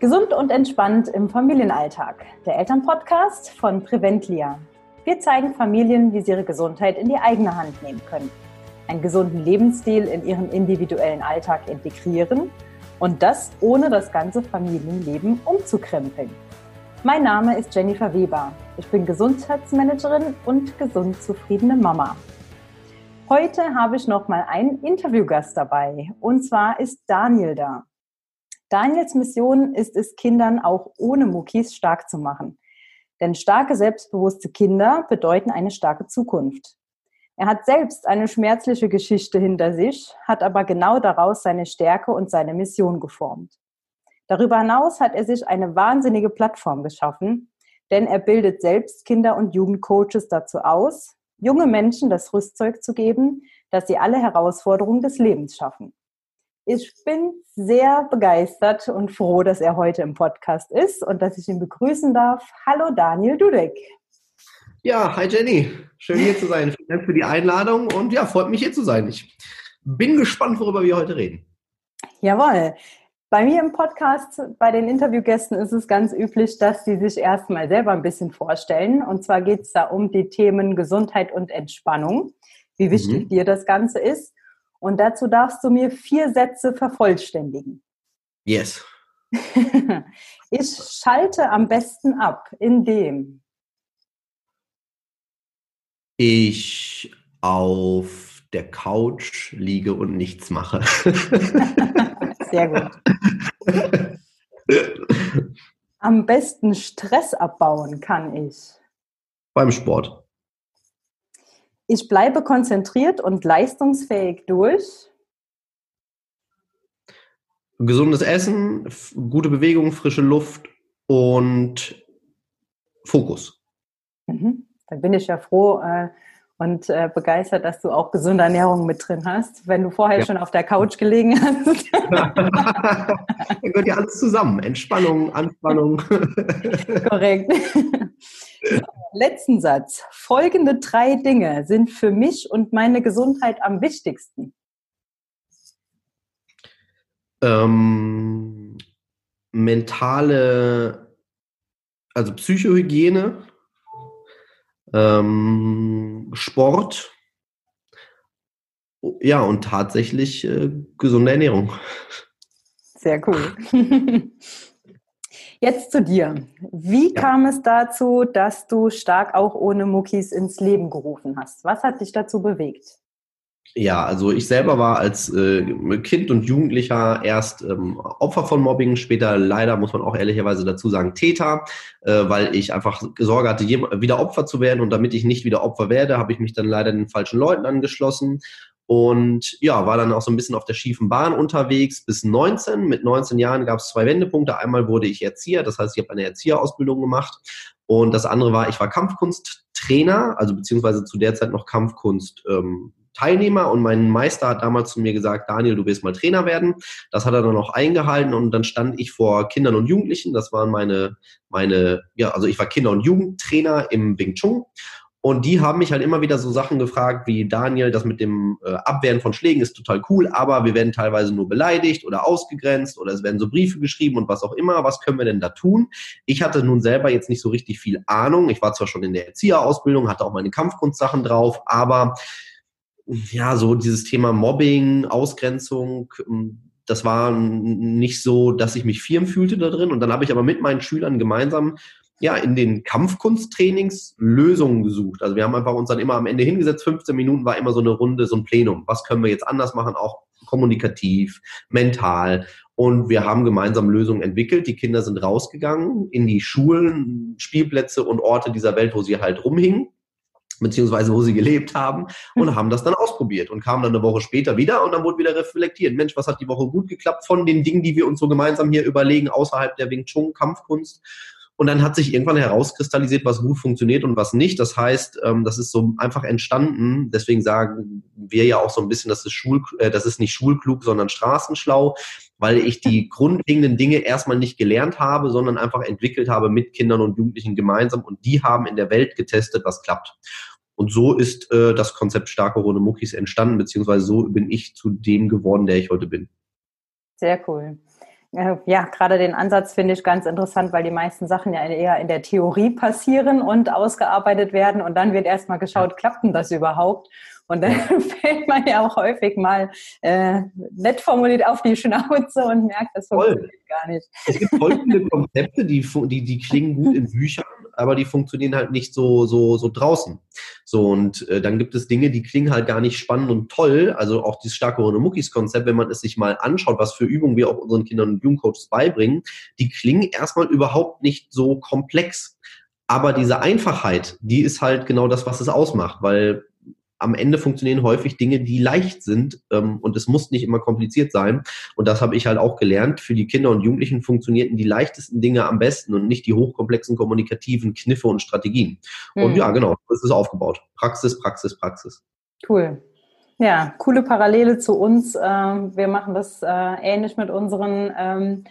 Gesund und entspannt im Familienalltag. Der Elternpodcast von Preventlia. Wir zeigen Familien, wie sie ihre Gesundheit in die eigene Hand nehmen können, einen gesunden Lebensstil in ihren individuellen Alltag integrieren und das ohne das ganze Familienleben umzukrempeln. Mein Name ist Jennifer Weber. Ich bin Gesundheitsmanagerin und gesund zufriedene Mama. Heute habe ich noch mal einen Interviewgast dabei und zwar ist Daniel da. Daniels Mission ist es, Kindern auch ohne Muckis stark zu machen. Denn starke, selbstbewusste Kinder bedeuten eine starke Zukunft. Er hat selbst eine schmerzliche Geschichte hinter sich, hat aber genau daraus seine Stärke und seine Mission geformt. Darüber hinaus hat er sich eine wahnsinnige Plattform geschaffen, denn er bildet selbst Kinder- und Jugendcoaches dazu aus, junge Menschen das Rüstzeug zu geben, dass sie alle Herausforderungen des Lebens schaffen. Ich bin sehr begeistert und froh, dass er heute im Podcast ist und dass ich ihn begrüßen darf. Hallo Daniel Dudek. Ja, hi Jenny. Schön hier zu sein. Vielen Dank für die Einladung und ja, freut mich hier zu sein. Ich bin gespannt, worüber wir heute reden. Jawohl. Bei mir im Podcast, bei den Interviewgästen ist es ganz üblich, dass sie sich erstmal selber ein bisschen vorstellen. Und zwar geht es da um die Themen Gesundheit und Entspannung, wie wichtig mhm. dir das Ganze ist. Und dazu darfst du mir vier Sätze vervollständigen. Yes. ich schalte am besten ab, indem ich auf der Couch liege und nichts mache. Sehr gut. Am besten Stress abbauen kann ich. Beim Sport. Ich bleibe konzentriert und leistungsfähig durch. Gesundes Essen, gute Bewegung, frische Luft und Fokus. Mhm. Dann bin ich ja froh äh, und äh, begeistert, dass du auch gesunde Ernährung mit drin hast. Wenn du vorher ja. schon auf der Couch gelegen hast. Dann gehört ja alles zusammen. Entspannung, Anspannung. Korrekt. letzten Satz. Folgende drei Dinge sind für mich und meine Gesundheit am wichtigsten. Ähm, mentale, also Psychohygiene, ähm, Sport, ja, und tatsächlich äh, gesunde Ernährung. Sehr cool. Jetzt zu dir. Wie ja. kam es dazu, dass du stark auch ohne Muckis ins Leben gerufen hast? Was hat dich dazu bewegt? Ja, also ich selber war als äh, Kind und Jugendlicher erst ähm, Opfer von Mobbing, später leider, muss man auch ehrlicherweise dazu sagen, Täter, äh, weil ich einfach Sorge hatte, wieder Opfer zu werden und damit ich nicht wieder Opfer werde, habe ich mich dann leider den falschen Leuten angeschlossen und ja, war dann auch so ein bisschen auf der schiefen Bahn unterwegs bis 19. Mit 19 Jahren gab es zwei Wendepunkte. Einmal wurde ich Erzieher, das heißt, ich habe eine Erzieherausbildung gemacht. Und das andere war, ich war Kampfkunsttrainer, also beziehungsweise zu der Zeit noch Kampfkunst. Ähm, Teilnehmer und mein Meister hat damals zu mir gesagt, Daniel, du wirst mal Trainer werden. Das hat er dann auch eingehalten und dann stand ich vor Kindern und Jugendlichen. Das waren meine, meine, ja, also ich war Kinder- und Jugendtrainer im Wing Chun und die haben mich halt immer wieder so Sachen gefragt wie Daniel, das mit dem äh, Abwehren von Schlägen ist total cool, aber wir werden teilweise nur beleidigt oder ausgegrenzt oder es werden so Briefe geschrieben und was auch immer. Was können wir denn da tun? Ich hatte nun selber jetzt nicht so richtig viel Ahnung. Ich war zwar schon in der Erzieherausbildung, hatte auch meine Kampfkunstsachen drauf, aber ja, so dieses Thema Mobbing, Ausgrenzung, ähm, das war nicht so, dass ich mich firm fühlte da drin. Und dann habe ich aber mit meinen Schülern gemeinsam ja, in den Kampfkunsttrainings Lösungen gesucht. Also wir haben einfach uns dann immer am Ende hingesetzt, 15 Minuten war immer so eine Runde, so ein Plenum. Was können wir jetzt anders machen, auch kommunikativ, mental. Und wir haben gemeinsam Lösungen entwickelt. Die Kinder sind rausgegangen in die Schulen, Spielplätze und Orte dieser Welt, wo sie halt rumhingen beziehungsweise wo sie gelebt haben und haben das dann ausprobiert und kamen dann eine Woche später wieder und dann wurde wieder reflektiert. Mensch, was hat die Woche gut geklappt von den Dingen, die wir uns so gemeinsam hier überlegen, außerhalb der Wing Chun Kampfkunst und dann hat sich irgendwann herauskristallisiert, was gut funktioniert und was nicht. Das heißt, ähm, das ist so einfach entstanden. Deswegen sagen wir ja auch so ein bisschen, das ist, Schul, äh, das ist nicht schulklug, sondern straßenschlau, weil ich die grundlegenden Dinge erstmal nicht gelernt habe, sondern einfach entwickelt habe mit Kindern und Jugendlichen gemeinsam. Und die haben in der Welt getestet, was klappt. Und so ist äh, das Konzept starke runde Muckis entstanden, beziehungsweise so bin ich zu dem geworden, der ich heute bin. Sehr cool. Äh, ja, gerade den Ansatz finde ich ganz interessant, weil die meisten Sachen ja eher in der Theorie passieren und ausgearbeitet werden und dann wird erstmal geschaut, klappt denn das überhaupt? Und dann fällt man ja auch häufig mal äh, nett formuliert auf die Schnauze und merkt, das funktioniert Voll. gar nicht. Es gibt folgende Konzepte, die, die, die klingen gut in Büchern, aber die funktionieren halt nicht so, so, so draußen. So, und äh, dann gibt es Dinge, die klingen halt gar nicht spannend und toll. Also auch dieses starke Runde Muckis-Konzept, wenn man es sich mal anschaut, was für Übungen wir auch unseren Kindern und Jugendcoaches beibringen, die klingen erstmal überhaupt nicht so komplex. Aber diese Einfachheit, die ist halt genau das, was es ausmacht, weil am Ende funktionieren häufig Dinge, die leicht sind ähm, und es muss nicht immer kompliziert sein. Und das habe ich halt auch gelernt. Für die Kinder und Jugendlichen funktionierten die leichtesten Dinge am besten und nicht die hochkomplexen kommunikativen Kniffe und Strategien. Mhm. Und ja, genau, das ist aufgebaut. Praxis, Praxis, Praxis. Cool. Ja, coole Parallele zu uns. Ähm, wir machen das äh, ähnlich mit unseren ähm,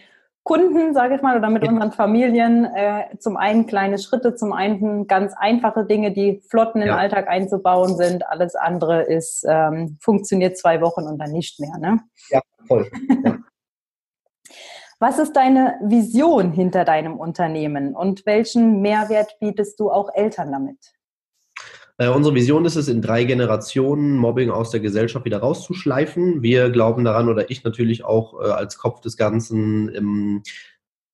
Kunden, sage ich mal, oder mit unseren Familien äh, zum einen kleine Schritte, zum einen ganz einfache Dinge, die flott in den ja. Alltag einzubauen sind. Alles andere ist ähm, funktioniert zwei Wochen und dann nicht mehr. Ne? Ja, voll. Ja. Was ist deine Vision hinter deinem Unternehmen und welchen Mehrwert bietest du auch Eltern damit? Äh, unsere Vision ist es, in drei Generationen Mobbing aus der Gesellschaft wieder rauszuschleifen. Wir glauben daran, oder ich natürlich auch äh, als Kopf des Ganzen, im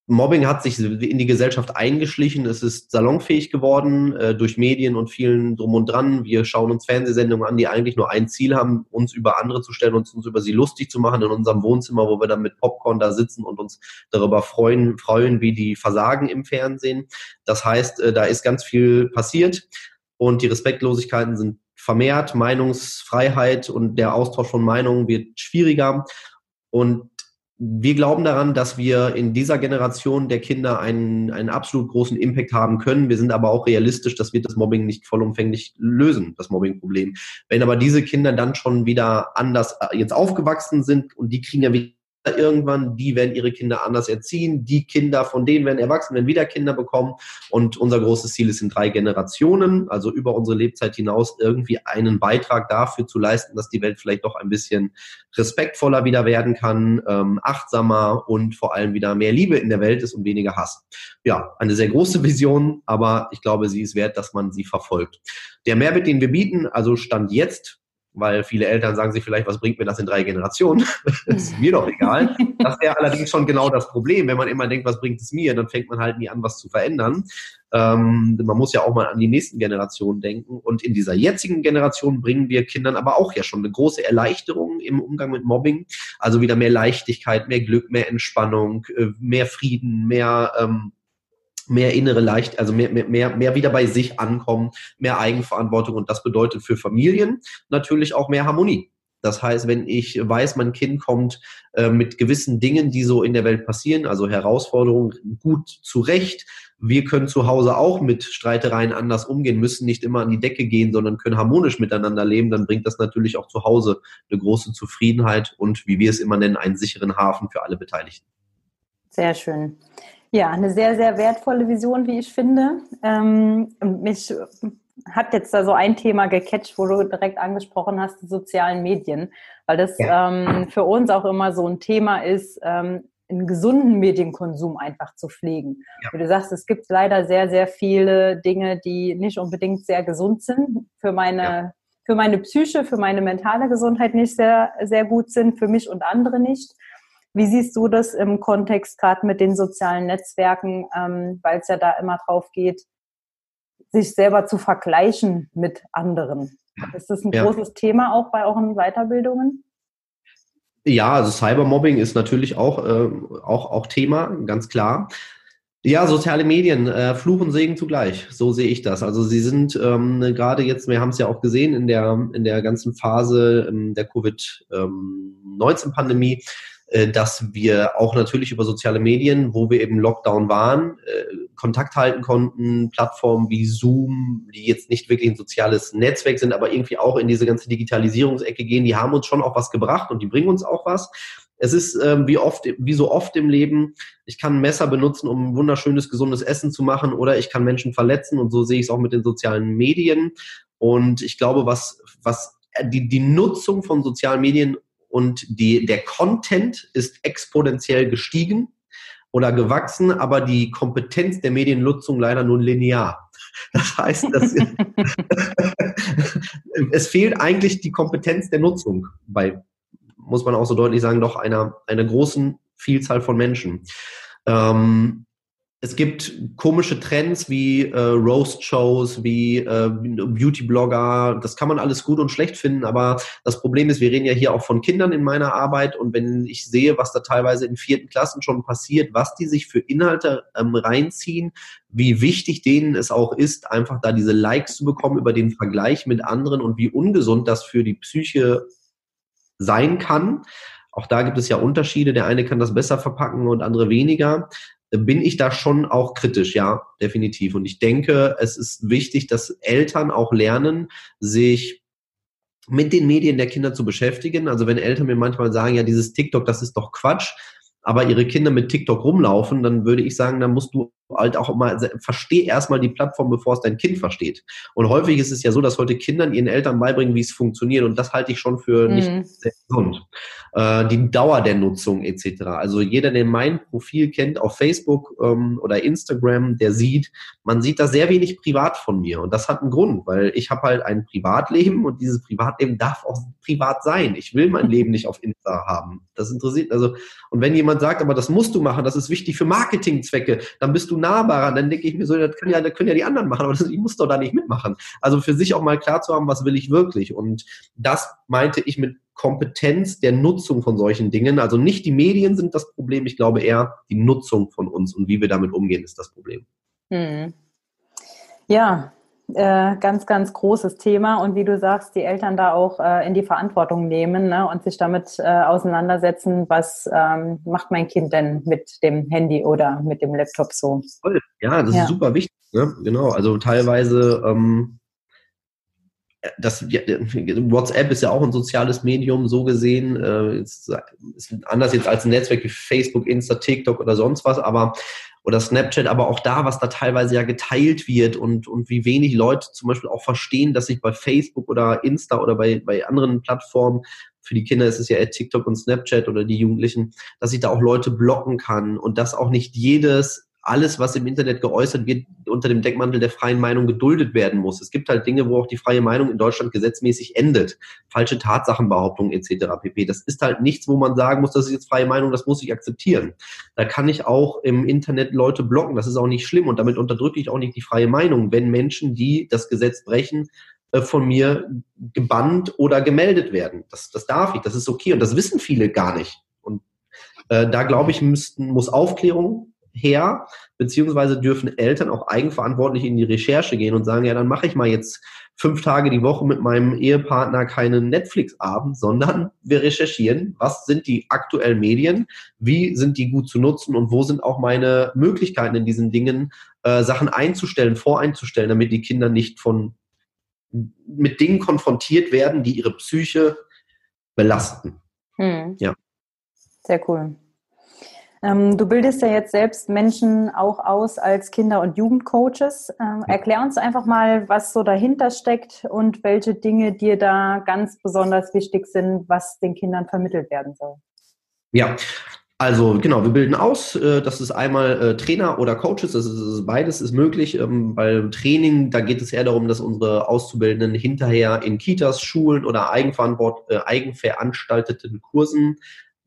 Mobbing hat sich in die Gesellschaft eingeschlichen. Es ist salonfähig geworden äh, durch Medien und vielen drum und dran. Wir schauen uns Fernsehsendungen an, die eigentlich nur ein Ziel haben, uns über andere zu stellen und uns über sie lustig zu machen in unserem Wohnzimmer, wo wir dann mit Popcorn da sitzen und uns darüber freuen, freuen wie die Versagen im Fernsehen. Das heißt, äh, da ist ganz viel passiert und die Respektlosigkeiten sind vermehrt, Meinungsfreiheit und der Austausch von Meinungen wird schwieriger und wir glauben daran, dass wir in dieser Generation der Kinder einen, einen absolut großen Impact haben können. Wir sind aber auch realistisch, dass wir das Mobbing nicht vollumfänglich lösen, das Mobbing-Problem. Wenn aber diese Kinder dann schon wieder anders äh, jetzt aufgewachsen sind und die kriegen ja wieder irgendwann, die werden ihre Kinder anders erziehen, die Kinder von denen werden erwachsen, werden wieder Kinder bekommen und unser großes Ziel ist in drei Generationen, also über unsere Lebzeit hinaus irgendwie einen Beitrag dafür zu leisten, dass die Welt vielleicht doch ein bisschen respektvoller wieder werden kann, ähm, achtsamer und vor allem wieder mehr Liebe in der Welt ist und weniger Hass. Ja, eine sehr große Vision, aber ich glaube, sie ist wert, dass man sie verfolgt. Der Mehrwert, den wir bieten, also Stand jetzt, weil viele Eltern sagen sich vielleicht, was bringt mir das in drei Generationen? das ist mir doch egal. Das wäre allerdings schon genau das Problem. Wenn man immer denkt, was bringt es mir, dann fängt man halt nie an, was zu verändern. Ähm, man muss ja auch mal an die nächsten Generationen denken. Und in dieser jetzigen Generation bringen wir Kindern aber auch ja schon eine große Erleichterung im Umgang mit Mobbing. Also wieder mehr Leichtigkeit, mehr Glück, mehr Entspannung, äh, mehr Frieden, mehr ähm, mehr innere Leicht, also mehr, mehr, mehr wieder bei sich ankommen, mehr Eigenverantwortung und das bedeutet für Familien natürlich auch mehr Harmonie. Das heißt, wenn ich weiß, mein Kind kommt äh, mit gewissen Dingen, die so in der Welt passieren, also Herausforderungen, gut zurecht. Wir können zu Hause auch mit Streitereien anders umgehen, müssen nicht immer an die Decke gehen, sondern können harmonisch miteinander leben. Dann bringt das natürlich auch zu Hause eine große Zufriedenheit und, wie wir es immer nennen, einen sicheren Hafen für alle Beteiligten. Sehr schön. Ja, eine sehr, sehr wertvolle Vision, wie ich finde. Ähm, mich hat jetzt da so ein Thema gecatcht, wo du direkt angesprochen hast, die sozialen Medien, weil das ja. ähm, für uns auch immer so ein Thema ist, ähm, einen gesunden Medienkonsum einfach zu pflegen. Ja. Wie du sagst, es gibt leider sehr, sehr viele Dinge, die nicht unbedingt sehr gesund sind, für meine, ja. für meine Psyche, für meine mentale Gesundheit nicht sehr, sehr gut sind, für mich und andere nicht. Wie siehst du das im Kontext gerade mit den sozialen Netzwerken, ähm, weil es ja da immer drauf geht, sich selber zu vergleichen mit anderen? Ist das ein ja. großes Thema auch bei euren Weiterbildungen? Ja, also Cybermobbing ist natürlich auch, äh, auch, auch Thema, ganz klar. Ja, soziale Medien, äh, Fluch und Segen zugleich. So sehe ich das. Also sie sind ähm, gerade jetzt, wir haben es ja auch gesehen in der in der ganzen Phase ähm, der Covid-19-Pandemie, ähm, äh, dass wir auch natürlich über soziale Medien, wo wir eben Lockdown waren, äh, Kontakt halten konnten, Plattformen wie Zoom, die jetzt nicht wirklich ein soziales Netzwerk sind, aber irgendwie auch in diese ganze Digitalisierungsecke gehen, die haben uns schon auch was gebracht und die bringen uns auch was. Es ist ähm, wie oft, wie so oft im Leben, ich kann ein Messer benutzen, um wunderschönes, gesundes Essen zu machen, oder ich kann Menschen verletzen und so sehe ich es auch mit den sozialen Medien. Und ich glaube, was, was die, die Nutzung von sozialen Medien und die, der Content ist exponentiell gestiegen oder gewachsen, aber die Kompetenz der Mediennutzung leider nur linear. Das heißt, es fehlt eigentlich die Kompetenz der Nutzung bei, muss man auch so deutlich sagen, doch einer, einer großen Vielzahl von Menschen. Ähm, es gibt komische Trends wie äh, Roast-Shows, wie äh, Beauty-Blogger. Das kann man alles gut und schlecht finden, aber das Problem ist, wir reden ja hier auch von Kindern in meiner Arbeit und wenn ich sehe, was da teilweise in vierten Klassen schon passiert, was die sich für Inhalte ähm, reinziehen, wie wichtig denen es auch ist, einfach da diese Likes zu bekommen über den Vergleich mit anderen und wie ungesund das für die Psyche sein kann. Auch da gibt es ja Unterschiede. Der eine kann das besser verpacken und andere weniger bin ich da schon auch kritisch, ja, definitiv. Und ich denke, es ist wichtig, dass Eltern auch lernen, sich mit den Medien der Kinder zu beschäftigen. Also wenn Eltern mir manchmal sagen, ja, dieses TikTok, das ist doch Quatsch, aber ihre Kinder mit TikTok rumlaufen, dann würde ich sagen, dann musst du halt auch mal, versteh erstmal die Plattform, bevor es dein Kind versteht. Und häufig ist es ja so, dass heute Kindern ihren Eltern beibringen, wie es funktioniert. Und das halte ich schon für mhm. nicht sehr gesund. Äh, die Dauer der Nutzung etc. Also jeder, der mein Profil kennt auf Facebook ähm, oder Instagram, der sieht, man sieht da sehr wenig privat von mir. Und das hat einen Grund, weil ich habe halt ein Privatleben und dieses Privatleben darf auch privat sein. Ich will mein Leben nicht auf Insta haben. Das interessiert, also, und wenn jemand sagt, aber das musst du machen, das ist wichtig für Marketingzwecke, dann bist du nahbarer. Dann denke ich mir so, das können ja, das können ja die anderen machen, aber ich muss doch da nicht mitmachen. Also für sich auch mal klar zu haben, was will ich wirklich. Und das meinte ich mit Kompetenz der Nutzung von solchen Dingen. Also nicht die Medien sind das Problem, ich glaube eher die Nutzung von uns und wie wir damit umgehen, ist das Problem. Hm. Ja, äh, ganz, ganz großes Thema und wie du sagst, die Eltern da auch äh, in die Verantwortung nehmen ne, und sich damit äh, auseinandersetzen, was ähm, macht mein Kind denn mit dem Handy oder mit dem Laptop so. Toll. Ja, das ja. ist super wichtig. Ne? Genau, also teilweise ähm, das WhatsApp ist ja auch ein soziales Medium, so gesehen. Äh, ist, ist anders jetzt als ein Netzwerk wie Facebook, Insta, TikTok oder sonst was, aber oder Snapchat, aber auch da, was da teilweise ja geteilt wird und, und wie wenig Leute zum Beispiel auch verstehen, dass ich bei Facebook oder Insta oder bei, bei anderen Plattformen, für die Kinder ist es ja eher TikTok und Snapchat oder die Jugendlichen, dass ich da auch Leute blocken kann und dass auch nicht jedes alles, was im Internet geäußert wird, unter dem Deckmantel der freien Meinung geduldet werden muss. Es gibt halt Dinge, wo auch die freie Meinung in Deutschland gesetzmäßig endet. Falsche Tatsachenbehauptungen etc. pp. Das ist halt nichts, wo man sagen muss, das ist jetzt freie Meinung, das muss ich akzeptieren. Da kann ich auch im Internet Leute blocken, das ist auch nicht schlimm und damit unterdrücke ich auch nicht die freie Meinung, wenn Menschen, die das Gesetz brechen, äh, von mir gebannt oder gemeldet werden. Das, das darf ich, das ist okay und das wissen viele gar nicht. Und äh, da glaube ich, müssten, muss Aufklärung her, beziehungsweise dürfen Eltern auch eigenverantwortlich in die Recherche gehen und sagen, ja, dann mache ich mal jetzt fünf Tage die Woche mit meinem Ehepartner keinen Netflix-Abend, sondern wir recherchieren, was sind die aktuellen Medien, wie sind die gut zu nutzen und wo sind auch meine Möglichkeiten in diesen Dingen, äh, Sachen einzustellen, voreinzustellen, damit die Kinder nicht von mit Dingen konfrontiert werden, die ihre Psyche belasten. Hm. Ja. Sehr cool. Ähm, du bildest ja jetzt selbst Menschen auch aus als Kinder- und Jugendcoaches. Ähm, erklär uns einfach mal, was so dahinter steckt und welche Dinge dir da ganz besonders wichtig sind, was den Kindern vermittelt werden soll. Ja, also genau, wir bilden aus. Äh, das ist einmal äh, Trainer oder Coaches. Das ist, beides ist möglich. Ähm, beim Training, da geht es eher darum, dass unsere Auszubildenden hinterher in Kitas, Schulen oder äh, eigenveranstalteten Kursen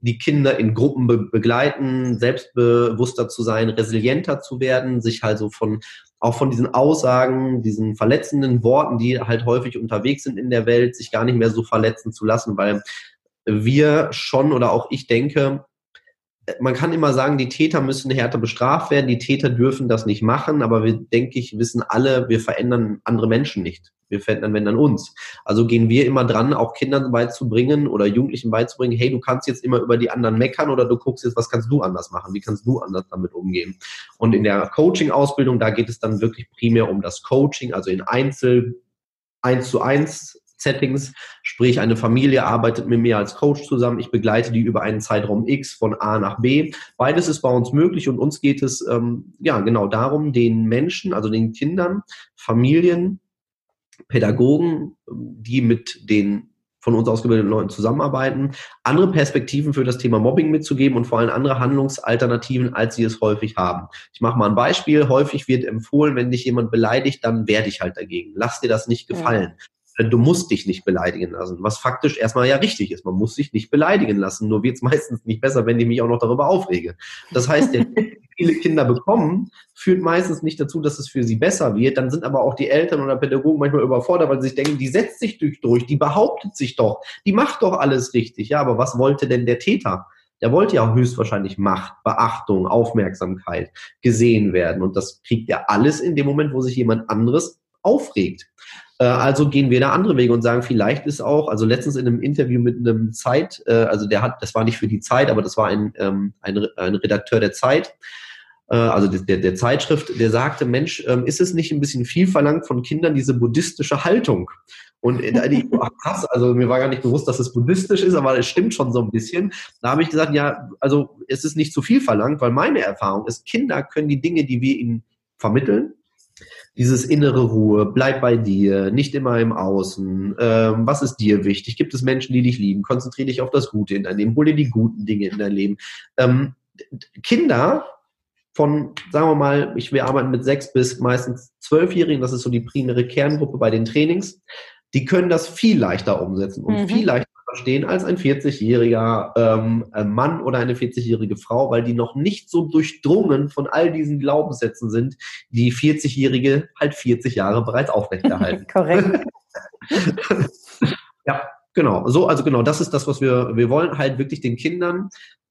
die Kinder in Gruppen be begleiten, selbstbewusster zu sein, resilienter zu werden, sich also von auch von diesen Aussagen, diesen verletzenden Worten, die halt häufig unterwegs sind in der Welt, sich gar nicht mehr so verletzen zu lassen, weil wir schon oder auch ich denke, man kann immer sagen, die Täter müssen härter bestraft werden, die Täter dürfen das nicht machen, aber wir, denke ich, wissen alle, wir verändern andere Menschen nicht. Wir verändern, wenn dann uns. Also gehen wir immer dran, auch Kindern beizubringen oder Jugendlichen beizubringen, hey, du kannst jetzt immer über die anderen meckern oder du guckst jetzt, was kannst du anders machen? Wie kannst du anders damit umgehen? Und in der Coaching-Ausbildung, da geht es dann wirklich primär um das Coaching, also in Einzel, eins zu eins Settings, sprich eine Familie arbeitet mit mir als Coach zusammen, ich begleite die über einen Zeitraum X von A nach B. Beides ist bei uns möglich und uns geht es ähm, ja genau darum, den Menschen, also den Kindern, Familien, Pädagogen, die mit den von uns ausgebildeten Leuten zusammenarbeiten, andere Perspektiven für das Thema Mobbing mitzugeben und vor allem andere Handlungsalternativen, als sie es häufig haben. Ich mache mal ein Beispiel. Häufig wird empfohlen, wenn dich jemand beleidigt, dann wehr dich halt dagegen. Lass dir das nicht gefallen. Ja du musst dich nicht beleidigen lassen, was faktisch erstmal ja richtig ist. Man muss sich nicht beleidigen lassen, nur wird es meistens nicht besser, wenn ich mich auch noch darüber aufrege. Das heißt, der viele Kinder bekommen, führt meistens nicht dazu, dass es für sie besser wird. Dann sind aber auch die Eltern oder Pädagogen manchmal überfordert, weil sie sich denken, die setzt sich durch, durch, die behauptet sich doch, die macht doch alles richtig. Ja, aber was wollte denn der Täter? Der wollte ja höchstwahrscheinlich Macht, Beachtung, Aufmerksamkeit, gesehen werden. Und das kriegt er alles in dem Moment, wo sich jemand anderes aufregt. Äh, also gehen wir da andere Wege und sagen, vielleicht ist auch, also letztens in einem Interview mit einem Zeit, äh, also der hat, das war nicht für die Zeit, aber das war ein, ähm, ein, ein Redakteur der Zeit, äh, also der, der Zeitschrift, der sagte, Mensch, ähm, ist es nicht ein bisschen viel verlangt von Kindern, diese buddhistische Haltung? Und ich, ach krass, also mir war gar nicht bewusst, dass es buddhistisch ist, aber es stimmt schon so ein bisschen. Da habe ich gesagt, ja, also es ist nicht zu viel verlangt, weil meine Erfahrung ist, Kinder können die Dinge, die wir ihnen vermitteln, dieses innere Ruhe, bleib bei dir, nicht immer im Außen. Ähm, was ist dir wichtig? Gibt es Menschen, die dich lieben? Konzentriere dich auf das Gute in dein Leben, hol dir die guten Dinge in dein Leben. Ähm, Kinder von, sagen wir mal, ich, wir arbeiten mit sechs bis meistens zwölfjährigen, das ist so die primäre Kerngruppe bei den Trainings, die können das viel leichter umsetzen und mhm. viel leichter verstehen als ein 40-jähriger ähm, Mann oder eine 40-jährige Frau, weil die noch nicht so durchdrungen von all diesen Glaubenssätzen sind, die 40-jährige halt 40 Jahre bereits aufrechterhalten. Korrekt. ja, genau. So, also genau, das ist das, was wir, wir wollen halt wirklich den Kindern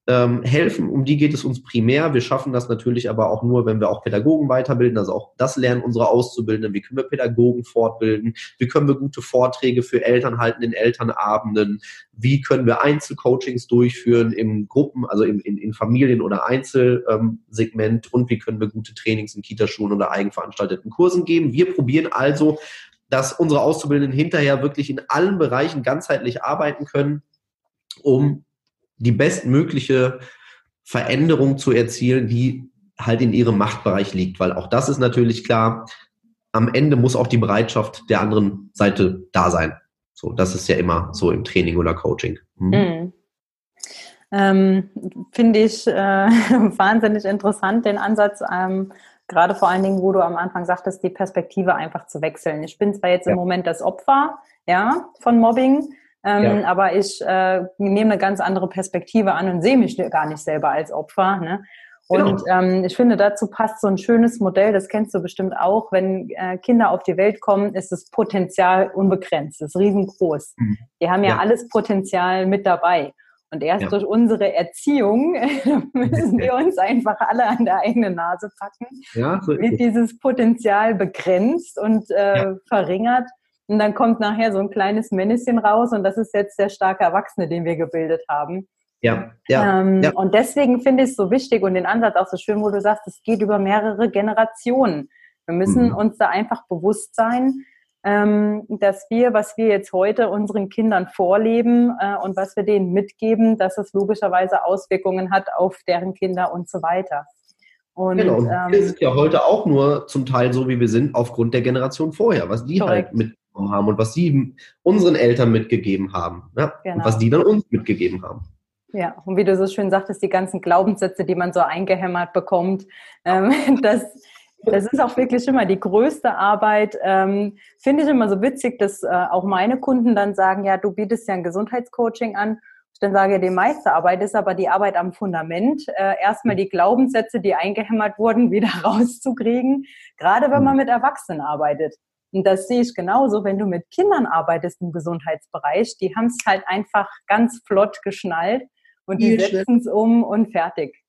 ähm, helfen. Um die geht es uns primär. Wir schaffen das natürlich aber auch nur, wenn wir auch Pädagogen weiterbilden. Also auch das lernen unsere Auszubildenden. Wie können wir Pädagogen fortbilden? Wie können wir gute Vorträge für Eltern halten in Elternabenden? Wie können wir Einzelcoachings durchführen im Gruppen, also in, in, in Familien- oder Einzelsegment? Und wie können wir gute Trainings in Kitaschulen oder eigenveranstalteten Kursen geben? Wir probieren also, dass unsere Auszubildenden hinterher wirklich in allen Bereichen ganzheitlich arbeiten können, um die bestmögliche Veränderung zu erzielen, die halt in ihrem Machtbereich liegt. Weil auch das ist natürlich klar, am Ende muss auch die Bereitschaft der anderen Seite da sein. So, das ist ja immer so im Training oder Coaching. Mhm. Mhm. Ähm, Finde ich äh, wahnsinnig interessant, den Ansatz, ähm, gerade vor allen Dingen, wo du am Anfang sagtest, die Perspektive einfach zu wechseln. Ich bin zwar jetzt ja. im Moment das Opfer ja, von Mobbing, ähm, ja. Aber ich äh, nehme eine ganz andere Perspektive an und sehe mich gar nicht selber als Opfer. Ne? Und genau. ähm, ich finde, dazu passt so ein schönes Modell, das kennst du bestimmt auch. Wenn äh, Kinder auf die Welt kommen, ist das Potenzial unbegrenzt, das ist riesengroß. Mhm. Die haben ja, ja, alles Potenzial mit dabei. Und erst ja. durch unsere Erziehung müssen wir uns einfach alle an der eigenen Nase packen. Ja, so wird dieses Potenzial begrenzt und äh, verringert. Und dann kommt nachher so ein kleines Männchen raus und das ist jetzt der starke Erwachsene, den wir gebildet haben. Ja, ja, ähm, ja. Und deswegen finde ich es so wichtig und den Ansatz auch so schön, wo du sagst, es geht über mehrere Generationen. Wir müssen mhm. uns da einfach bewusst sein, ähm, dass wir, was wir jetzt heute unseren Kindern vorleben äh, und was wir denen mitgeben, dass es logischerweise Auswirkungen hat auf deren Kinder und so weiter. Und, genau, und ähm, wir sind ja heute auch nur zum Teil so, wie wir sind, aufgrund der Generation vorher, was die korrekt. halt mit haben und was sie unseren Eltern mitgegeben haben. Ja? Genau. Und was die dann uns mitgegeben haben. Ja, und wie du so schön sagtest, die ganzen Glaubenssätze, die man so eingehämmert bekommt, ähm, das, das ist auch wirklich immer die größte Arbeit. Ähm, Finde ich immer so witzig, dass äh, auch meine Kunden dann sagen, ja, du bietest ja ein Gesundheitscoaching an. Ich dann sage, die meiste Arbeit ist aber die Arbeit am Fundament. Äh, erstmal die Glaubenssätze, die eingehämmert wurden, wieder rauszukriegen. Gerade wenn man mhm. mit Erwachsenen arbeitet. Und das sehe ich genauso, wenn du mit Kindern arbeitest im Gesundheitsbereich. Die haben es halt einfach ganz flott geschnallt und die setzen es um und fertig.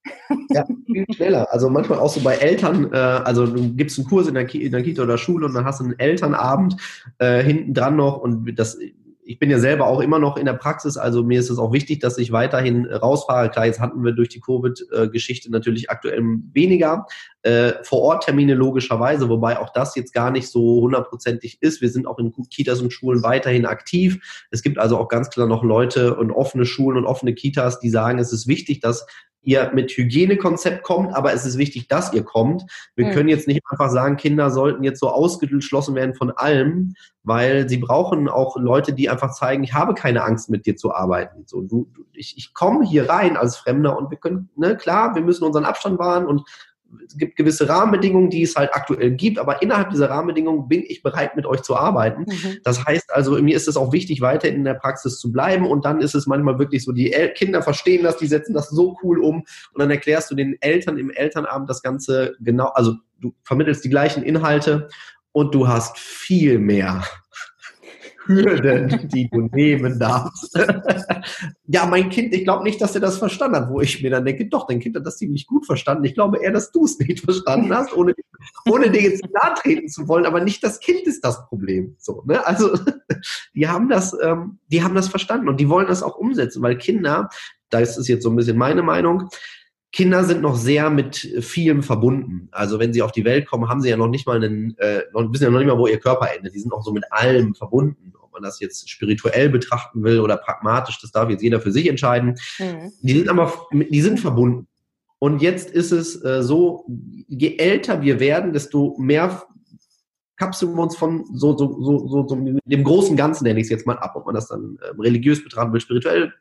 Ja, viel schneller. Also manchmal auch so bei Eltern, äh, also du gibst einen Kurs in der, in der Kita oder Schule und dann hast du einen Elternabend äh, hinten dran noch und das ich bin ja selber auch immer noch in der Praxis, also mir ist es auch wichtig, dass ich weiterhin rausfahre. Klar, jetzt hatten wir durch die Covid-Geschichte natürlich aktuell weniger äh, vor Ort Termine logischerweise, wobei auch das jetzt gar nicht so hundertprozentig ist. Wir sind auch in Kitas und Schulen weiterhin aktiv. Es gibt also auch ganz klar noch Leute und offene Schulen und offene Kitas, die sagen, es ist wichtig, dass ihr mit Hygienekonzept kommt, aber es ist wichtig, dass ihr kommt. Wir mhm. können jetzt nicht einfach sagen, Kinder sollten jetzt so ausgeschlossen werden von allem, weil sie brauchen auch Leute, die einfach zeigen, ich habe keine Angst, mit dir zu arbeiten. So, du, ich, ich komme hier rein als Fremder und wir können, ne, klar, wir müssen unseren Abstand wahren und es gibt gewisse Rahmenbedingungen, die es halt aktuell gibt, aber innerhalb dieser Rahmenbedingungen bin ich bereit, mit euch zu arbeiten. Mhm. Das heißt also, mir ist es auch wichtig, weiter in der Praxis zu bleiben und dann ist es manchmal wirklich so, die El Kinder verstehen das, die setzen das so cool um und dann erklärst du den Eltern im Elternabend das Ganze genau, also du vermittelst die gleichen Inhalte und du hast viel mehr Hürden, die du nehmen darfst. ja, mein Kind, ich glaube nicht, dass er das verstanden hat, wo ich mir dann denke, doch, dein Kind hat das ziemlich gut verstanden. Ich glaube eher, dass du es nicht verstanden hast, ohne, ohne dir jetzt nahe treten zu wollen, aber nicht das Kind ist das Problem. So, ne? Also, die haben das, ähm, die haben das verstanden und die wollen das auch umsetzen, weil Kinder, da ist es jetzt so ein bisschen meine Meinung, Kinder sind noch sehr mit vielem verbunden. Also wenn sie auf die Welt kommen, haben sie ja noch nicht mal einen, äh, noch, wissen ja noch nicht mal, wo ihr Körper endet. Die sind auch so mit allem verbunden. Man das jetzt spirituell betrachten will oder pragmatisch, das darf jetzt jeder für sich entscheiden. Mhm. Die sind aber, die sind verbunden. Und jetzt ist es äh, so, je älter wir werden, desto mehr kapseln wir uns von so, so, so, so, so dem großen Ganzen, nenne ich es jetzt mal ab, ob man das dann äh, religiös betrachten will, spirituell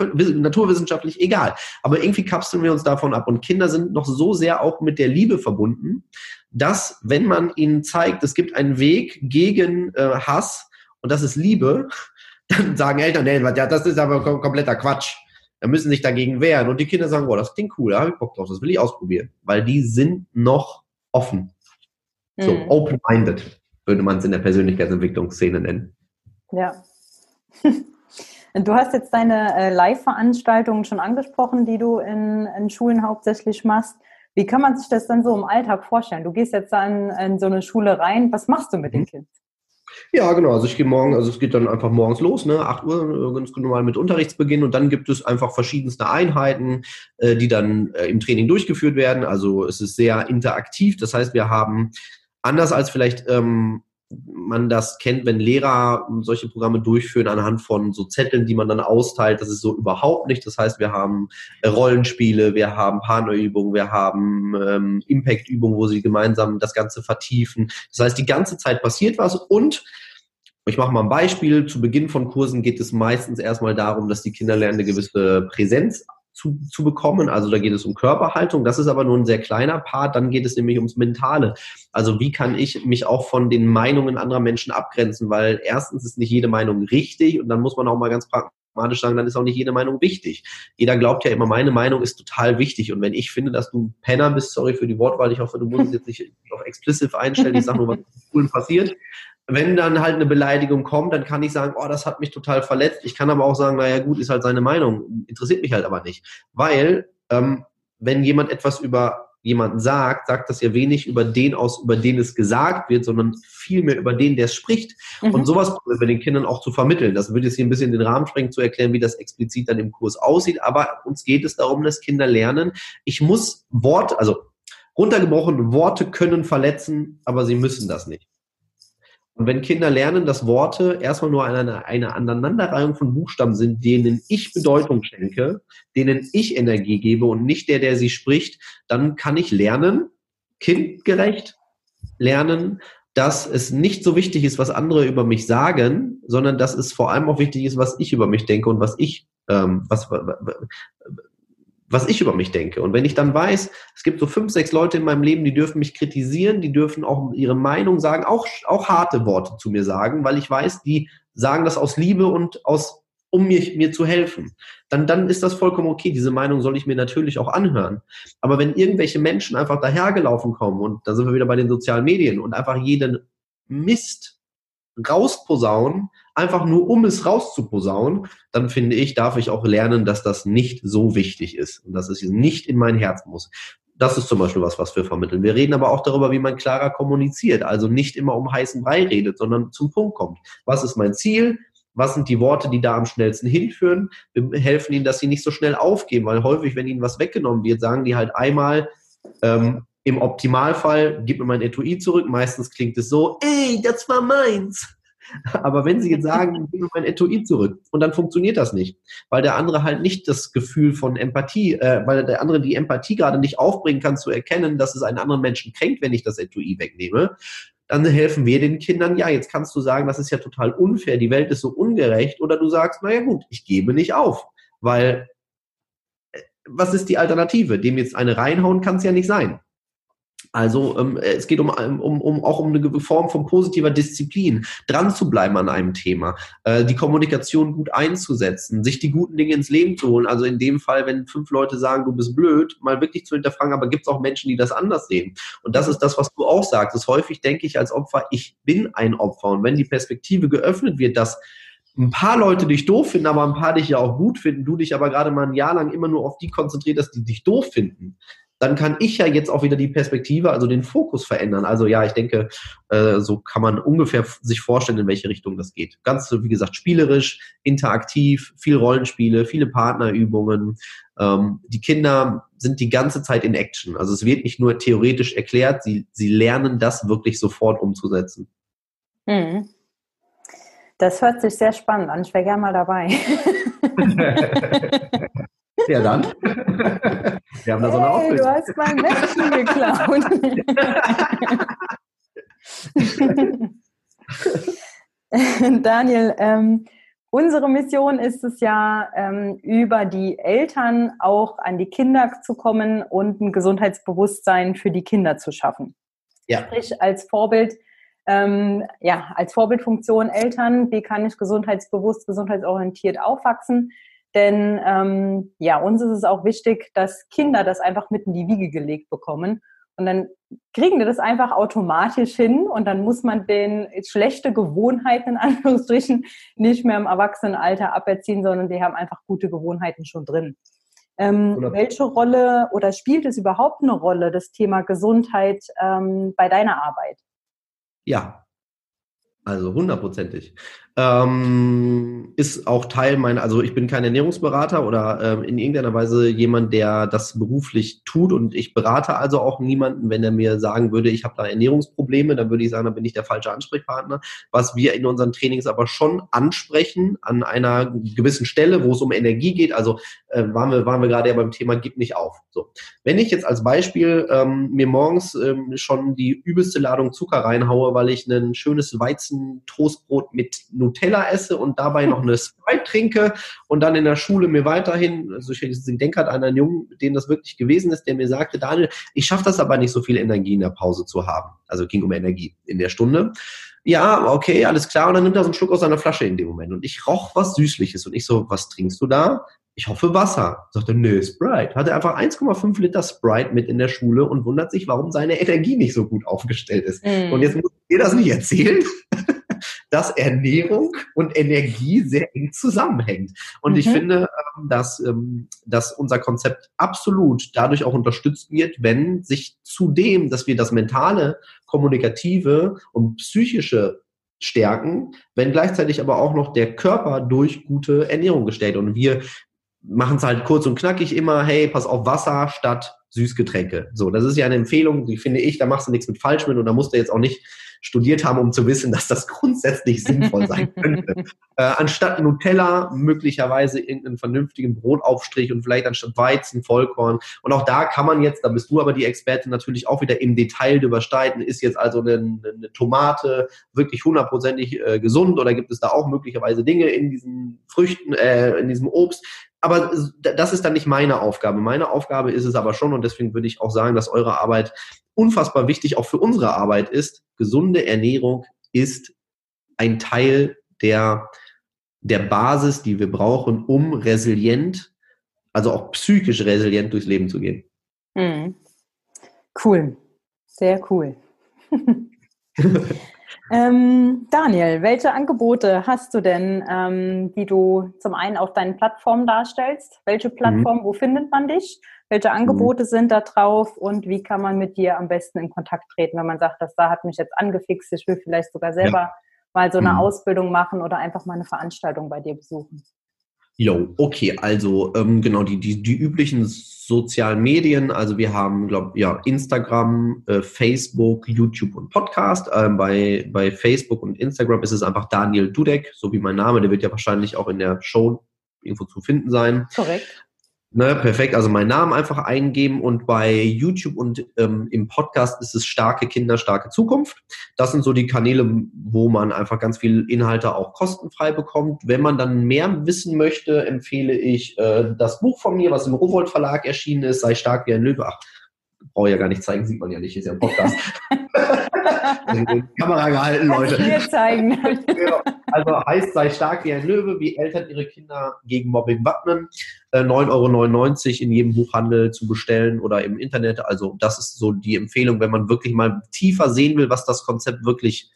naturwissenschaftlich, egal. Aber irgendwie kapseln wir uns davon ab. Und Kinder sind noch so sehr auch mit der Liebe verbunden, dass, wenn man ihnen zeigt, es gibt einen Weg gegen äh, Hass und das ist Liebe, dann sagen Eltern, nee, das ist aber kompletter Quatsch. Da müssen sich dagegen wehren. Und die Kinder sagen, boah, das klingt cool, da habe ich Bock drauf, das will ich ausprobieren. Weil die sind noch offen. So, mhm. open-minded, würde man es in der Persönlichkeitsentwicklungsszene nennen. Ja. Du hast jetzt deine äh, Live-Veranstaltungen schon angesprochen, die du in, in, Schulen hauptsächlich machst. Wie kann man sich das dann so im Alltag vorstellen? Du gehst jetzt dann in so eine Schule rein. Was machst du mit den mhm. Kids? Ja, genau. Also ich gehe morgen, also es geht dann einfach morgens los, ne, 8 Uhr, ganz normal mit Unterrichtsbeginn und dann gibt es einfach verschiedenste Einheiten, äh, die dann äh, im Training durchgeführt werden. Also es ist sehr interaktiv. Das heißt, wir haben anders als vielleicht ähm, man das kennt, wenn Lehrer solche Programme durchführen anhand von so Zetteln, die man dann austeilt. Das ist so überhaupt nicht. Das heißt, wir haben äh, Rollenspiele, wir haben Partnerübungen, wir haben ähm, Impact-Übungen, wo sie gemeinsam das Ganze vertiefen. Das heißt, die ganze Zeit passiert was und ich mache mal ein Beispiel. Zu Beginn von Kursen geht es meistens erstmal darum, dass die Kinder lernen, eine gewisse Präsenz zu, zu bekommen. Also da geht es um Körperhaltung. Das ist aber nur ein sehr kleiner Part. Dann geht es nämlich ums Mentale. Also wie kann ich mich auch von den Meinungen anderer Menschen abgrenzen? Weil erstens ist nicht jede Meinung richtig und dann muss man auch mal ganz pragmatisch sagen, dann ist auch nicht jede Meinung wichtig. Jeder glaubt ja immer, meine Meinung ist total wichtig. Und wenn ich finde, dass du Penner bist, sorry für die Wortwahl, ich hoffe, du musst es jetzt nicht auf explicit einstellen, ich sage nur, was cool passiert, wenn dann halt eine Beleidigung kommt, dann kann ich sagen, oh, das hat mich total verletzt. Ich kann aber auch sagen, naja, gut, ist halt seine Meinung, interessiert mich halt aber nicht. Weil, ähm, wenn jemand etwas über jemanden sagt, sagt das ja wenig über den aus, über den es gesagt wird, sondern vielmehr über den, der es spricht. Mhm. Und sowas bei den Kindern auch zu vermitteln. Das würde jetzt hier ein bisschen den Rahmen sprengen, zu erklären, wie das explizit dann im Kurs aussieht. Aber uns geht es darum, dass Kinder lernen, ich muss Wort, also runtergebrochen, Worte können verletzen, aber sie müssen das nicht. Und wenn Kinder lernen, dass Worte erstmal nur eine, eine Aneinanderreihung von Buchstaben sind, denen ich Bedeutung schenke, denen ich Energie gebe und nicht der, der sie spricht, dann kann ich lernen, kindgerecht lernen, dass es nicht so wichtig ist, was andere über mich sagen, sondern dass es vor allem auch wichtig ist, was ich über mich denke und was ich, ähm, was, was ich über mich denke. Und wenn ich dann weiß, es gibt so fünf, sechs Leute in meinem Leben, die dürfen mich kritisieren, die dürfen auch ihre Meinung sagen, auch, auch harte Worte zu mir sagen, weil ich weiß, die sagen das aus Liebe und aus, um mir, mir zu helfen. Dann, dann ist das vollkommen okay. Diese Meinung soll ich mir natürlich auch anhören. Aber wenn irgendwelche Menschen einfach dahergelaufen kommen, und da sind wir wieder bei den sozialen Medien, und einfach jeden Mist rausposaunen, einfach nur um es rauszuposaunen, dann finde ich, darf ich auch lernen, dass das nicht so wichtig ist und dass es nicht in mein Herz muss. Das ist zum Beispiel was, was wir vermitteln. Wir reden aber auch darüber, wie man klarer kommuniziert. Also nicht immer um heißen Brei redet, sondern zum Punkt kommt. Was ist mein Ziel? Was sind die Worte, die da am schnellsten hinführen? Wir helfen ihnen, dass sie nicht so schnell aufgeben, weil häufig, wenn ihnen was weggenommen wird, sagen die halt einmal, ähm, im Optimalfall, gib mir mein Etui zurück. Meistens klingt es so, ey, das war meins. Aber wenn Sie jetzt sagen, ich gebe mein Etui zurück und dann funktioniert das nicht, weil der andere halt nicht das Gefühl von Empathie, äh, weil der andere die Empathie gerade nicht aufbringen kann, zu erkennen, dass es einen anderen Menschen kränkt, wenn ich das Etui wegnehme, dann helfen wir den Kindern, ja, jetzt kannst du sagen, das ist ja total unfair, die Welt ist so ungerecht, oder du sagst, naja gut, ich gebe nicht auf, weil äh, was ist die Alternative? Dem jetzt eine reinhauen kann es ja nicht sein. Also ähm, es geht um, um, um auch um eine Form von positiver Disziplin, dran zu bleiben an einem Thema, äh, die Kommunikation gut einzusetzen, sich die guten Dinge ins Leben zu holen. Also in dem Fall, wenn fünf Leute sagen, du bist blöd, mal wirklich zu hinterfragen, aber gibt es auch Menschen, die das anders sehen? Und das ist das, was du auch sagst. Das häufig denke ich als Opfer, ich bin ein Opfer. Und wenn die Perspektive geöffnet wird, dass ein paar Leute dich doof finden, aber ein paar dich ja auch gut finden, du dich aber gerade mal ein Jahr lang immer nur auf die konzentriert, dass die dich doof finden, dann kann ich ja jetzt auch wieder die Perspektive, also den Fokus verändern. Also ja, ich denke, äh, so kann man ungefähr sich vorstellen, in welche Richtung das geht. Ganz, so, wie gesagt, spielerisch, interaktiv, viel Rollenspiele, viele Partnerübungen. Ähm, die Kinder sind die ganze Zeit in Action. Also es wird nicht nur theoretisch erklärt, sie, sie lernen das wirklich sofort umzusetzen. Hm. Das hört sich sehr spannend an. Ich wäre gerne mal dabei. Ja, dann. Wir haben da so eine hey, Du hast mein Menschen geklaut. Daniel, ähm, unsere Mission ist es ja, ähm, über die Eltern auch an die Kinder zu kommen und ein Gesundheitsbewusstsein für die Kinder zu schaffen. Ja. Sprich, als Vorbild, ähm, ja, als Vorbildfunktion Eltern, wie kann ich gesundheitsbewusst, gesundheitsorientiert aufwachsen? Denn ähm, ja, uns ist es auch wichtig, dass Kinder das einfach mit in die Wiege gelegt bekommen. Und dann kriegen die das einfach automatisch hin und dann muss man den schlechte Gewohnheiten in Anführungsstrichen nicht mehr im Erwachsenenalter aberziehen, sondern die haben einfach gute Gewohnheiten schon drin. Ähm, welche Rolle oder spielt es überhaupt eine Rolle, das Thema Gesundheit ähm, bei deiner Arbeit? Ja, also hundertprozentig. Ähm, ist auch Teil meiner, also ich bin kein Ernährungsberater oder ähm, in irgendeiner Weise jemand, der das beruflich tut und ich berate also auch niemanden, wenn er mir sagen würde, ich habe da Ernährungsprobleme, dann würde ich sagen, dann bin ich der falsche Ansprechpartner. Was wir in unseren Trainings aber schon ansprechen an einer gewissen Stelle, wo es um Energie geht, also äh, waren wir, waren wir gerade ja beim Thema Gib nicht auf. So. Wenn ich jetzt als Beispiel ähm, mir morgens ähm, schon die übelste Ladung Zucker reinhaue, weil ich ein schönes Weizen-Toastbrot mit Nutella esse und dabei noch eine Sprite trinke und dann in der Schule mir weiterhin, also ich denke halt an einen Jungen, dem das wirklich gewesen ist, der mir sagte, Daniel, ich schaffe das aber nicht so viel Energie in der Pause zu haben. Also ging um Energie in der Stunde. Ja, okay, alles klar. Und dann nimmt er so einen Schluck aus seiner Flasche in dem Moment. Und ich roch was Süßliches. Und ich so, was trinkst du da? Ich hoffe Wasser. Sagt er, nö, Sprite. Hat er einfach 1,5 Liter Sprite mit in der Schule und wundert sich, warum seine Energie nicht so gut aufgestellt ist. Mm. Und jetzt muss ich dir das nicht erzählen dass Ernährung und Energie sehr eng zusammenhängt. Und mhm. ich finde, ähm, dass, ähm, dass unser Konzept absolut dadurch auch unterstützt wird, wenn sich zudem, dass wir das mentale, kommunikative und psychische stärken, wenn gleichzeitig aber auch noch der Körper durch gute Ernährung gestellt. Und wir machen es halt kurz und knackig immer, hey, pass auf Wasser statt Süßgetränke. So, das ist ja eine Empfehlung, die finde ich, da machst du nichts mit falsch mit und da musst du jetzt auch nicht studiert haben, um zu wissen, dass das grundsätzlich sinnvoll sein könnte. äh, anstatt Nutella möglicherweise irgendeinen vernünftigen Brotaufstrich und vielleicht anstatt Weizen, Vollkorn. Und auch da kann man jetzt, da bist du aber die Expertin natürlich auch wieder im Detail übersteigen, ist jetzt also eine, eine Tomate wirklich hundertprozentig äh, gesund oder gibt es da auch möglicherweise Dinge in diesen Früchten, äh, in diesem Obst, aber das ist dann nicht meine Aufgabe. Meine Aufgabe ist es aber schon, und deswegen würde ich auch sagen, dass eure Arbeit unfassbar wichtig auch für unsere Arbeit ist. Gesunde Ernährung ist ein Teil der, der Basis, die wir brauchen, um resilient, also auch psychisch resilient durchs Leben zu gehen. Mhm. Cool. Sehr cool. Ähm, Daniel, welche Angebote hast du denn, ähm, die du zum einen auf deinen Plattformen darstellst? Welche Plattform, mhm. wo findet man dich? Welche mhm. Angebote mhm. sind da drauf und wie kann man mit dir am besten in Kontakt treten, wenn man sagt, das da hat mich jetzt angefixt, ich will vielleicht sogar selber ja. mal so eine mhm. Ausbildung machen oder einfach mal eine Veranstaltung bei dir besuchen? Jo, okay, also ähm, genau die, die, die üblichen sozialen Medien, also wir haben, glaube ja, Instagram, äh, Facebook, YouTube und Podcast. Ähm, bei, bei Facebook und Instagram ist es einfach Daniel Dudek, so wie mein Name, der wird ja wahrscheinlich auch in der Show irgendwo zu finden sein. Korrekt. Ne, perfekt, also meinen Namen einfach eingeben und bei YouTube und ähm, im Podcast ist es starke Kinder, starke Zukunft. Das sind so die Kanäle, wo man einfach ganz viel Inhalte auch kostenfrei bekommt. Wenn man dann mehr wissen möchte, empfehle ich äh, das Buch von mir, was im Rowold Verlag erschienen ist, Sei stark wie ein Löwe. Ach, brauche ja gar nicht zeigen, sieht man ja nicht, ist ja ein Podcast. Kamera gehalten, Leute. Hier zeigen. Also heißt, sei stark wie ein Löwe, wie Eltern ihre Kinder gegen Mobbing wappnen. Äh, 9,99 Euro in jedem Buchhandel zu bestellen oder im Internet. Also das ist so die Empfehlung, wenn man wirklich mal tiefer sehen will, was das Konzept wirklich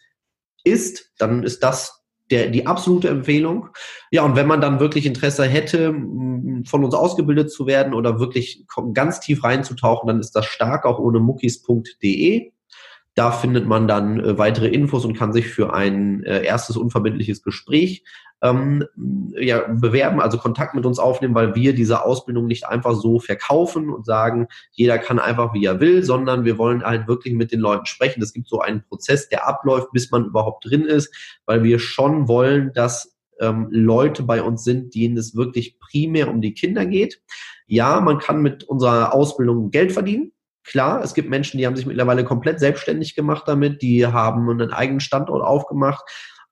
ist, dann ist das der, die absolute Empfehlung. Ja, und wenn man dann wirklich Interesse hätte, von uns ausgebildet zu werden oder wirklich ganz tief reinzutauchen, dann ist das stark auch ohne muckis.de. Da findet man dann äh, weitere Infos und kann sich für ein äh, erstes unverbindliches Gespräch ähm, ja, bewerben, also Kontakt mit uns aufnehmen, weil wir diese Ausbildung nicht einfach so verkaufen und sagen, jeder kann einfach wie er will, sondern wir wollen halt wirklich mit den Leuten sprechen. Es gibt so einen Prozess, der abläuft, bis man überhaupt drin ist, weil wir schon wollen, dass ähm, Leute bei uns sind, denen es wirklich primär um die Kinder geht. Ja, man kann mit unserer Ausbildung Geld verdienen. Klar, es gibt Menschen, die haben sich mittlerweile komplett selbstständig gemacht damit, die haben einen eigenen Standort aufgemacht.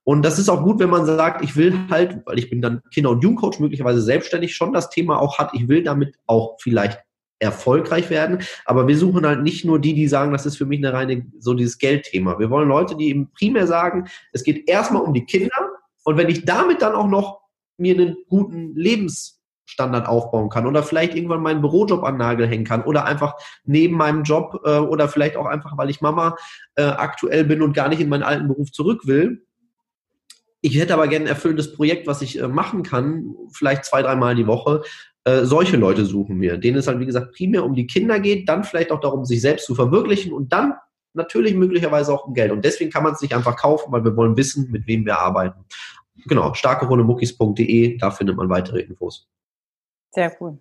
Und das ist auch gut, wenn man sagt, ich will halt, weil ich bin dann Kinder- und Jugendcoach möglicherweise selbstständig, schon das Thema auch hat, ich will damit auch vielleicht erfolgreich werden. Aber wir suchen halt nicht nur die, die sagen, das ist für mich eine reine, so dieses Geldthema. Wir wollen Leute, die eben primär sagen, es geht erstmal um die Kinder. Und wenn ich damit dann auch noch mir einen guten Lebens Standard aufbauen kann oder vielleicht irgendwann meinen Bürojob an Nagel hängen kann oder einfach neben meinem Job äh, oder vielleicht auch einfach, weil ich Mama äh, aktuell bin und gar nicht in meinen alten Beruf zurück will. Ich hätte aber gerne ein erfüllendes Projekt, was ich äh, machen kann, vielleicht zwei, dreimal die Woche. Äh, solche Leute suchen wir, denen es halt, wie gesagt, primär um die Kinder geht, dann vielleicht auch darum, sich selbst zu verwirklichen und dann natürlich möglicherweise auch um Geld. Und deswegen kann man es nicht einfach kaufen, weil wir wollen wissen, mit wem wir arbeiten. Genau, starkerundemuckis.de, da findet man weitere Infos. Sehr cool.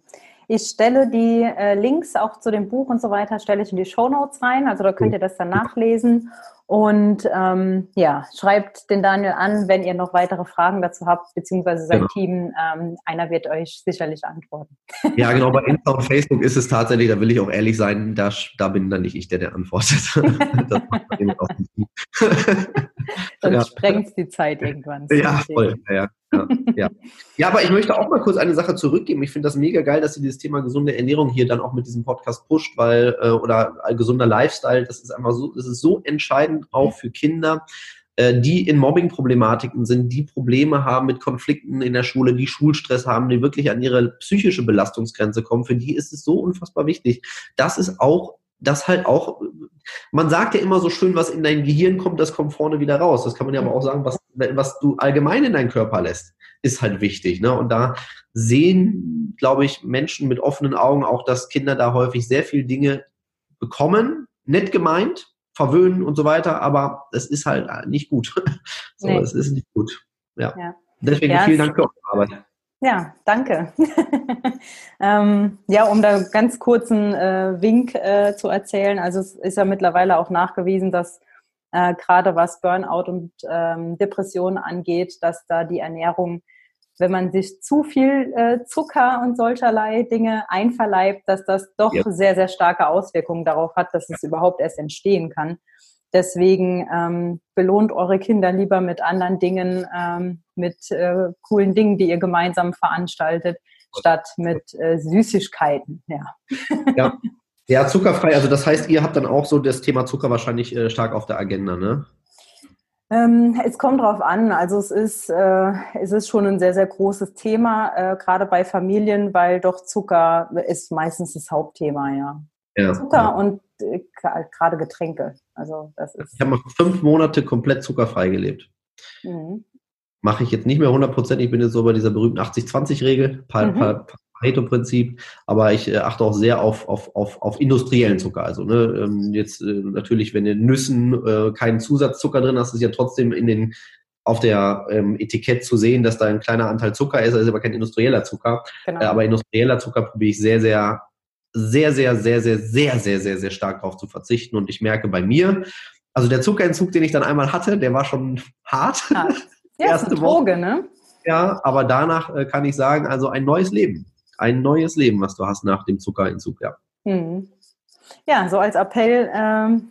Ich stelle die äh, Links auch zu dem Buch und so weiter, stelle ich in die Show Notes rein. Also da könnt ihr das dann nachlesen. Und ähm, ja, schreibt den Daniel an, wenn ihr noch weitere Fragen dazu habt, beziehungsweise sein genau. Team. Ähm, einer wird euch sicherlich antworten. Ja, genau. Bei Insta und Facebook ist es tatsächlich, da will ich auch ehrlich sein, da, da bin dann nicht ich, der, der antwortet. das Sonst ja. sprengt die Zeit irgendwann. Ja, voll. Ja, ja, ja. ja, aber ich möchte auch mal kurz eine Sache zurückgeben. Ich finde das mega geil, dass Sie dieses Thema gesunde Ernährung hier dann auch mit diesem Podcast pusht, weil, äh, oder gesunder Lifestyle, das ist einfach so, das ist so entscheidend auch für Kinder, äh, die in Mobbing-Problematiken sind, die Probleme haben mit Konflikten in der Schule, die Schulstress haben, die wirklich an ihre psychische Belastungsgrenze kommen, für die ist es so unfassbar wichtig. Das ist auch das halt auch, man sagt ja immer so schön, was in dein Gehirn kommt, das kommt vorne wieder raus. Das kann man ja aber auch sagen, was, was du allgemein in deinen Körper lässt, ist halt wichtig. Ne? Und da sehen, glaube ich, Menschen mit offenen Augen auch, dass Kinder da häufig sehr viel Dinge bekommen, nett gemeint, verwöhnen und so weiter, aber es ist halt nicht gut. so, nee. es ist nicht gut. Ja. ja. Deswegen ja, vielen Dank für eure Arbeit. Ja, danke. ähm, ja, um da ganz kurzen äh, Wink äh, zu erzählen. Also es ist ja mittlerweile auch nachgewiesen, dass äh, gerade was Burnout und ähm, Depressionen angeht, dass da die Ernährung, wenn man sich zu viel äh, Zucker und solcherlei Dinge einverleibt, dass das doch ja. sehr, sehr starke Auswirkungen darauf hat, dass es überhaupt erst entstehen kann. Deswegen ähm, belohnt eure Kinder lieber mit anderen Dingen, ähm, mit äh, coolen Dingen, die ihr gemeinsam veranstaltet, statt mit äh, Süßigkeiten. Ja. ja. Ja, zuckerfrei. Also das heißt, ihr habt dann auch so das Thema Zucker wahrscheinlich äh, stark auf der Agenda, ne? Ähm, es kommt drauf an. Also es ist, äh, es ist schon ein sehr, sehr großes Thema, äh, gerade bei Familien, weil doch Zucker ist meistens das Hauptthema, ja. ja Zucker ja. und äh, gerade Getränke. Also das ist. Ich habe fünf Monate komplett zuckerfrei gelebt. Mhm. Mache ich jetzt nicht mehr 100 Prozent. Ich bin jetzt so bei dieser berühmten 80-20-Regel, mhm. Pareto-Prinzip, aber ich äh, achte auch sehr auf, auf, auf, auf industriellen Zucker. Also ne, ähm, jetzt äh, natürlich, wenn in Nüssen äh, keinen Zusatzzucker drin hast, ist ja trotzdem in den auf der ähm, Etikett zu sehen, dass da ein kleiner Anteil Zucker ist, das ist aber kein industrieller Zucker. Genau. Äh, aber industrieller Zucker probiere ich sehr, sehr, sehr, sehr, sehr, sehr, sehr, sehr, sehr, sehr stark darauf zu verzichten. Und ich merke bei mir, also der Zuckerentzug, den ich dann einmal hatte, der war schon hart. hart. Ja, ist eine Droge, ne? Ja, aber danach äh, kann ich sagen, also ein neues Leben. Ein neues Leben, was du hast nach dem Zuckerentzug, ja. Hm. Ja, so als Appell, ähm,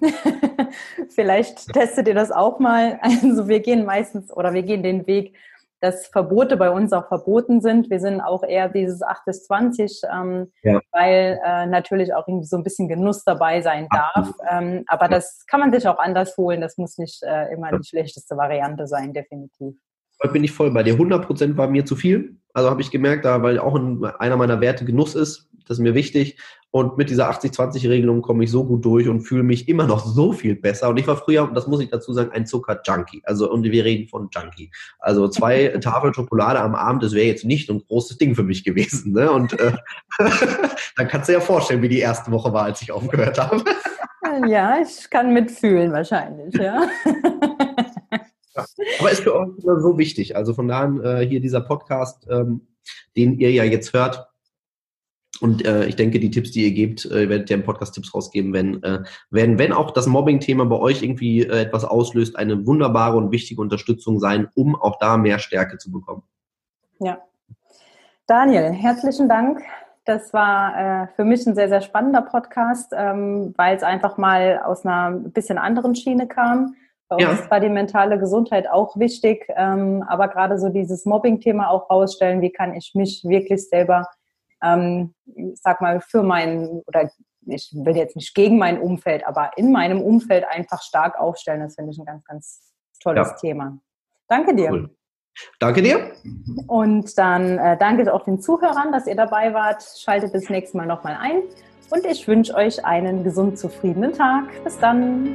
vielleicht testet ihr das auch mal. Also wir gehen meistens oder wir gehen den Weg, dass Verbote bei uns auch verboten sind. Wir sind auch eher dieses 8 bis 20, ähm, ja. weil äh, natürlich auch irgendwie so ein bisschen Genuss dabei sein darf. Ähm, aber das kann man sich auch anders holen. Das muss nicht äh, immer die schlechteste Variante sein, definitiv. Heute bin ich voll bei dir. 100% war mir zu viel. Also habe ich gemerkt, da, weil auch in, einer meiner Werte Genuss ist, das ist mir wichtig. Und mit dieser 80-20-Regelung komme ich so gut durch und fühle mich immer noch so viel besser. Und ich war früher, das muss ich dazu sagen, ein Zucker-Junkie. Also, und wir reden von Junkie. Also zwei Tafeln Schokolade am Abend, das wäre jetzt nicht ein großes Ding für mich gewesen. Ne? Und äh, dann kannst du dir ja vorstellen, wie die erste Woche war, als ich aufgehört habe. ja, ich kann mitfühlen wahrscheinlich, ja. Aber ist für euch so wichtig. Also von daher äh, hier dieser Podcast, ähm, den ihr ja jetzt hört, und äh, ich denke, die Tipps, die ihr gebt, äh, werdet ihr im Podcast Tipps rausgeben, wenn, äh, wenn, wenn auch das Mobbing-Thema bei euch irgendwie äh, etwas auslöst, eine wunderbare und wichtige Unterstützung sein, um auch da mehr Stärke zu bekommen. Ja. Daniel, herzlichen Dank. Das war äh, für mich ein sehr, sehr spannender Podcast, ähm, weil es einfach mal aus einer bisschen anderen Schiene kam. Bei uns ja. war die mentale Gesundheit auch wichtig, ähm, aber gerade so dieses Mobbing-Thema auch rausstellen, wie kann ich mich wirklich selber ähm, sag mal, für mein, oder ich will jetzt nicht gegen mein Umfeld, aber in meinem Umfeld einfach stark aufstellen. Das finde ich ein ganz, ganz tolles ja. Thema. Danke dir. Cool. Danke dir. Und dann äh, danke auch den Zuhörern, dass ihr dabei wart. Schaltet das nächste Mal nochmal ein. Und ich wünsche euch einen gesund zufriedenen Tag. Bis dann.